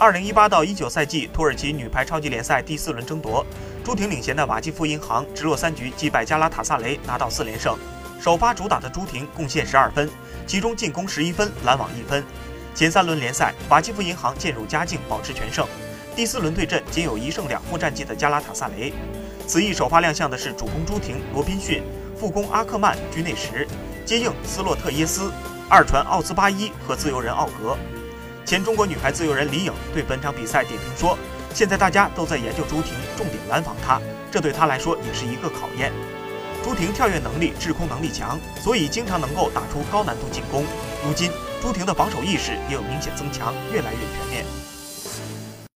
二零一八到一九赛季土耳其女排超级联赛第四轮争夺，朱婷领衔的瓦基弗银行直落三局击败加拉塔萨雷，拿到四连胜。首发主打的朱婷贡献十二分，其中进攻十一分，拦网一分。前三轮联赛，瓦基弗银行渐入佳境，保持全胜。第四轮对阵仅有一胜两负战绩的加拉塔萨雷。此役首发亮相的是主攻朱婷、罗宾逊，副攻阿克曼、居内什，接应斯洛特耶斯，二传奥兹巴伊和自由人奥格。前中国女排自由人李颖对本场比赛点评说：“现在大家都在研究朱婷，重点拦防她，这对她来说也是一个考验。朱婷跳跃能力、制空能力强，所以经常能够打出高难度进攻。如今，朱婷的防守意识也有明显增强，越来越全面。”